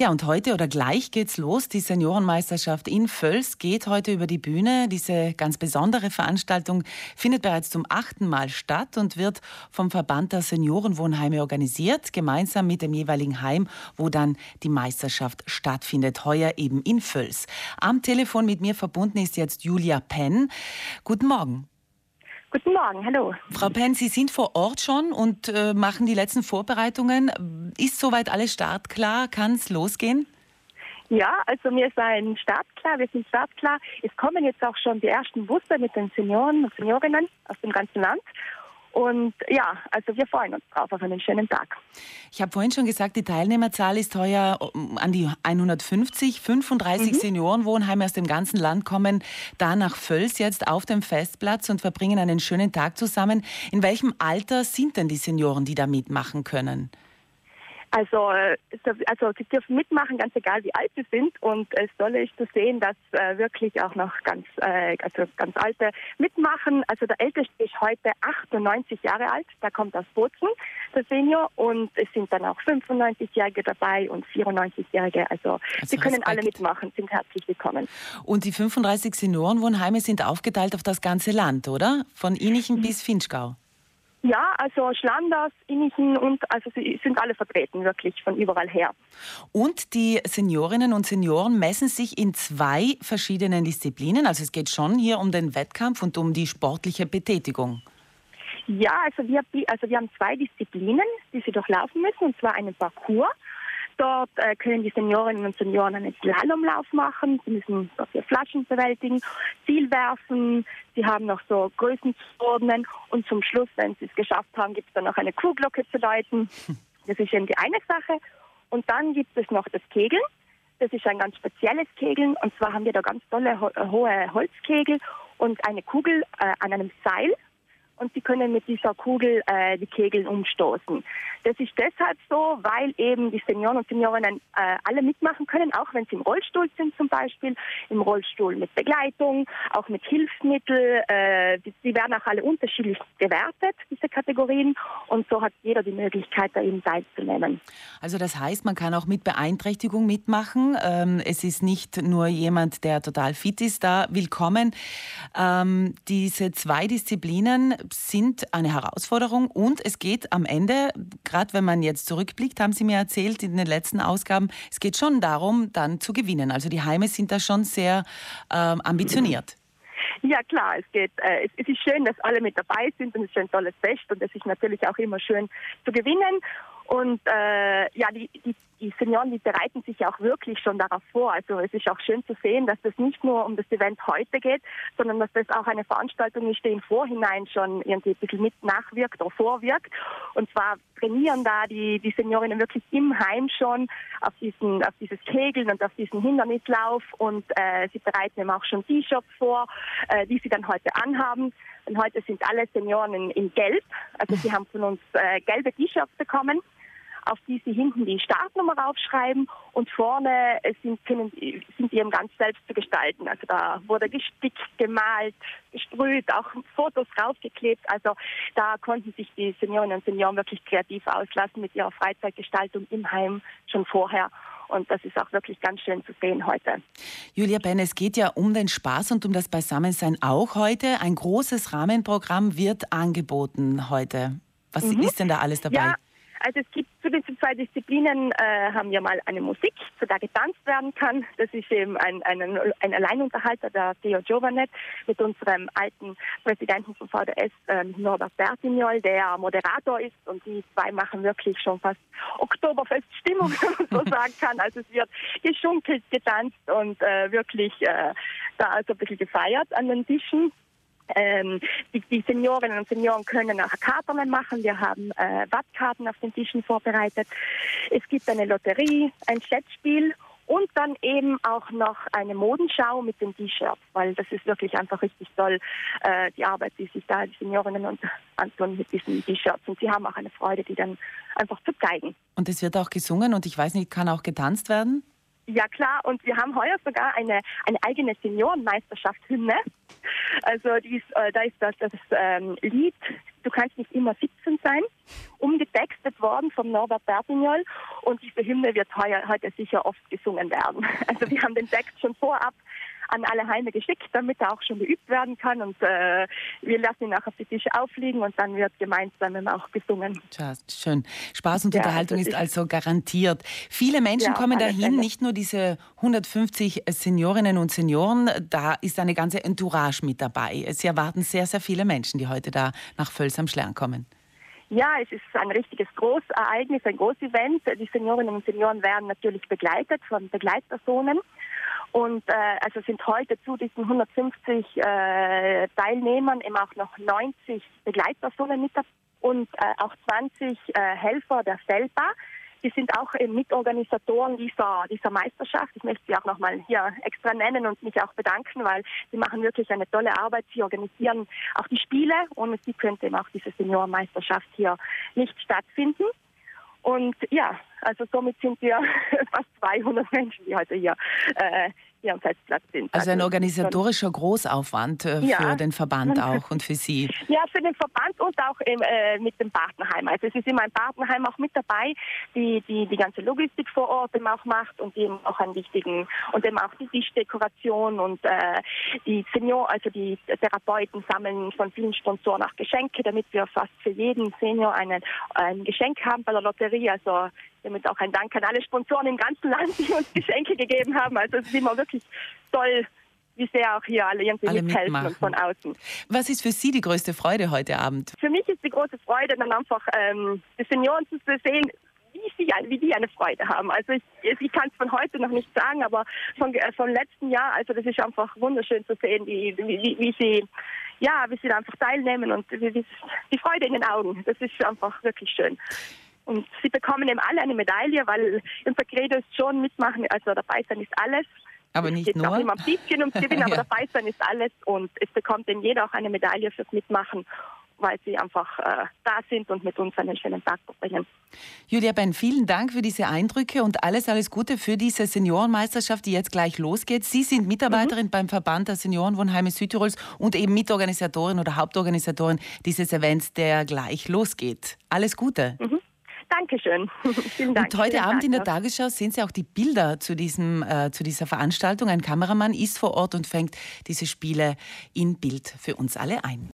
Ja, und heute oder gleich geht's los. Die Seniorenmeisterschaft in Völs geht heute über die Bühne. Diese ganz besondere Veranstaltung findet bereits zum achten Mal statt und wird vom Verband der Seniorenwohnheime organisiert, gemeinsam mit dem jeweiligen Heim, wo dann die Meisterschaft stattfindet. Heuer eben in Völs. Am Telefon mit mir verbunden ist jetzt Julia Penn. Guten Morgen. Guten Morgen, hallo. Frau Penn, Sie sind vor Ort schon und äh, machen die letzten Vorbereitungen. Ist soweit alles startklar? Kann es losgehen? Ja, also wir sind startklar, wir sind startklar. Es kommen jetzt auch schon die ersten Busse mit den Senioren und Seniorinnen aus dem ganzen Land. Und ja, also wir freuen uns drauf auf einen schönen Tag. Ich habe vorhin schon gesagt, die Teilnehmerzahl ist heuer an die 150. 35 mhm. Seniorenwohnheime aus dem ganzen Land kommen da nach Völs jetzt auf dem Festplatz und verbringen einen schönen Tag zusammen. In welchem Alter sind denn die Senioren, die da mitmachen können? Also, äh, also sie dürfen mitmachen, ganz egal wie alt sie sind. Und es Tolle ist zu sehen, dass äh, wirklich auch noch ganz, äh, also ganz alte mitmachen. Also der Älteste ist heute 98 Jahre alt. Da kommt aus Bozen, der Senior. Und es sind dann auch 95-Jährige dabei und 94-Jährige. Also, also sie können Respekt. alle mitmachen, sind herzlich willkommen. Und die 35 Seniorenwohnheime sind aufgeteilt auf das ganze Land, oder? Von Inichen mhm. bis Finchgau. Ja, also Schlanders, Innichen und also sie sind alle vertreten, wirklich von überall her. Und die Seniorinnen und Senioren messen sich in zwei verschiedenen Disziplinen. Also es geht schon hier um den Wettkampf und um die sportliche Betätigung. Ja, also wir, also wir haben zwei Disziplinen, die sie durchlaufen müssen, und zwar einen Parcours Dort äh, können die Seniorinnen und Senioren einen Slalomlauf machen. Sie müssen dafür Flaschen bewältigen, Ziel werfen. Sie haben noch so Größen zu ordnen. Und zum Schluss, wenn sie es geschafft haben, gibt es dann noch eine Kuhglocke zu läuten. Das ist eben die eine Sache. Und dann gibt es noch das Kegeln. Das ist ein ganz spezielles Kegeln. Und zwar haben wir da ganz tolle ho hohe Holzkegel und eine Kugel äh, an einem Seil und sie können mit dieser Kugel äh, die Kegel umstoßen. Das ist deshalb so, weil eben die Senioren und Seniorinnen äh, alle mitmachen können, auch wenn sie im Rollstuhl sind zum Beispiel, im Rollstuhl mit Begleitung, auch mit Hilfsmittel. Äh, die werden auch alle unterschiedlich gewertet, diese Kategorien. Und so hat jeder die Möglichkeit, da eben teilzunehmen. Also das heißt, man kann auch mit Beeinträchtigung mitmachen. Ähm, es ist nicht nur jemand, der total fit ist, da willkommen. Ähm, diese zwei Disziplinen sind eine Herausforderung und es geht am Ende, gerade wenn man jetzt zurückblickt, haben Sie mir erzählt in den letzten Ausgaben, es geht schon darum, dann zu gewinnen. Also die Heime sind da schon sehr ähm, ambitioniert. Ja klar, es geht. Äh, es, es, ist schön, dass alle mit dabei sind und es ist ein tolles Fest und es ist natürlich auch immer schön zu gewinnen. Und äh, ja, die, die, die Senioren, die bereiten sich ja auch wirklich schon darauf vor. Also es ist auch schön zu sehen, dass das nicht nur um das Event heute geht, sondern dass das auch eine Veranstaltung ist, die im Vorhinein schon irgendwie ein bisschen mit nachwirkt oder vorwirkt. Und zwar trainieren da die, die Seniorinnen wirklich im Heim schon auf, diesen, auf dieses Kegeln und auf diesen Hindernislauf und äh, sie bereiten eben auch schon T-Shirts vor, äh, die sie dann heute anhaben. Und heute sind alle Senioren in, in Gelb, also sie haben von uns äh, gelbe T-Shirts bekommen auf die Sie hinten die Startnummer raufschreiben und vorne sind, können, sind die eben ganz selbst zu gestalten. Also da wurde gestickt, gemalt, gesprüht, auch Fotos raufgeklebt. Also da konnten sich die Seniorinnen und Senioren wirklich kreativ auslassen mit ihrer Freizeitgestaltung im Heim schon vorher. Und das ist auch wirklich ganz schön zu sehen heute. Julia Ben, es geht ja um den Spaß und um das Beisammensein auch heute. Ein großes Rahmenprogramm wird angeboten heute. Was mhm. ist denn da alles dabei? Ja. Also es gibt zu den zwei Disziplinen äh, haben wir mal eine Musik, zu der getanzt werden kann. Das ist eben ein, ein, ein Alleinunterhalter, der Theo Giovanet, mit unserem alten Präsidenten vom VDS, ähm, Norbert Bertignol, der Moderator ist. Und die zwei machen wirklich schon fast Oktoberfeststimmung, wenn man so sagen kann. Also es wird geschunkelt, getanzt und äh, wirklich äh, da also ein bisschen gefeiert an den Tischen. Ähm, die, die, Seniorinnen und Senioren können auch Karten machen. Wir haben äh, Wattkarten auf den Tischen vorbereitet. Es gibt eine Lotterie, ein Schätzspiel und dann eben auch noch eine Modenschau mit den T-Shirts, weil das ist wirklich einfach richtig toll, äh, die Arbeit, die sich da die Seniorinnen und antun mit diesen T-Shirts. Und sie haben auch eine Freude, die dann einfach zu zeigen. Und es wird auch gesungen und ich weiß nicht, kann auch getanzt werden? Ja klar, und wir haben heuer sogar eine, eine eigene Seniorenmeisterschaft Hymne. Also dies, äh, da ist das, das ähm, Lied Du kannst nicht immer sitzen sein. Umgetextet worden vom Norbert Bertignol und diese Hymne wird heuer, heute sicher oft gesungen werden. Also wir haben den Text schon vorab an alle Heime geschickt, damit er auch schon geübt werden kann. Und äh, wir lassen ihn auch auf die Tische aufliegen und dann wird gemeinsam auch gesungen. Ja, schön. Spaß und ja, Unterhaltung also ist also garantiert. Viele Menschen ja, kommen dahin, Fälle. nicht nur diese 150 Seniorinnen und Senioren, da ist eine ganze Entourage mit dabei. Es erwarten sehr, sehr viele Menschen, die heute da nach Völs am Schlern kommen. Ja, es ist ein richtiges Großereignis, ein Großevent. Die Seniorinnen und Senioren werden natürlich begleitet von Begleitpersonen. Und äh, also sind heute zu diesen 150 äh, Teilnehmern eben auch noch 90 Begleitpersonen mit dabei und äh, auch 20 äh, Helfer der SELPA. Die sind auch eben Mitorganisatoren dieser, dieser Meisterschaft. Ich möchte sie auch nochmal hier extra nennen und mich auch bedanken, weil sie machen wirklich eine tolle Arbeit. Sie organisieren auch die Spiele. Ohne sie könnte eben auch diese Seniorenmeisterschaft hier nicht stattfinden. Und ja, also somit sind wir fast 200 Menschen, die heute hier äh, hier am Festplatz sind. Also ein also organisatorischer Großaufwand äh, ja. für den Verband auch und für Sie. Ja, für den Verband und auch im, äh, mit dem Partnerheim. Also es ist immer ein Partnerheim auch mit dabei, die die, die ganze Logistik vor Ort eben auch macht und eben auch einen wichtigen und eben auch die Tischdekoration und äh, die Senior, also die Therapeuten sammeln von vielen Sponsoren auch Geschenke, damit wir fast für jeden Senior einen, ein Geschenk haben bei der Lotterie. Also damit auch ein Dank an alle Sponsoren im ganzen Land, die uns Geschenke gegeben haben. Also es ist immer wirklich toll, wie sehr auch hier alle irgendwie alle mithelfen mitmachen. und von außen. Was ist für Sie die größte Freude heute Abend? Für mich ist die große Freude dann einfach ähm, die Senioren zu sehen, wie sie, wie die eine Freude haben. Also ich, ich kann es von heute noch nicht sagen, aber von, äh, von letzten Jahr, also das ist einfach wunderschön zu sehen, wie, wie, wie sie ja, wie sie da einfach teilnehmen und die Freude in den Augen. Das ist einfach wirklich schön. Und sie bekommen eben alle eine Medaille, weil unser Credo ist schon mitmachen, also dabei sein ist alles. Aber nicht es geht nur. auch immer ein bisschen ums Gewinnen, aber ja. dabei sein ist alles. Und es bekommt eben jeder auch eine Medaille fürs Mitmachen weil sie einfach äh, da sind und mit uns einen schönen Tag verbringen. Julia Ben, vielen Dank für diese Eindrücke und alles, alles Gute für diese Seniorenmeisterschaft, die jetzt gleich losgeht. Sie sind Mitarbeiterin mhm. beim Verband der Seniorenwohnheime Südtirols und eben Mitorganisatorin oder Hauptorganisatorin dieses Events, der gleich losgeht. Alles Gute. Mhm. Dankeschön. Vielen Dank. Und heute Vielen Abend Dank in der Tagesschau sehen Sie auch die Bilder zu, diesem, äh, zu dieser Veranstaltung. Ein Kameramann ist vor Ort und fängt diese Spiele in Bild für uns alle ein.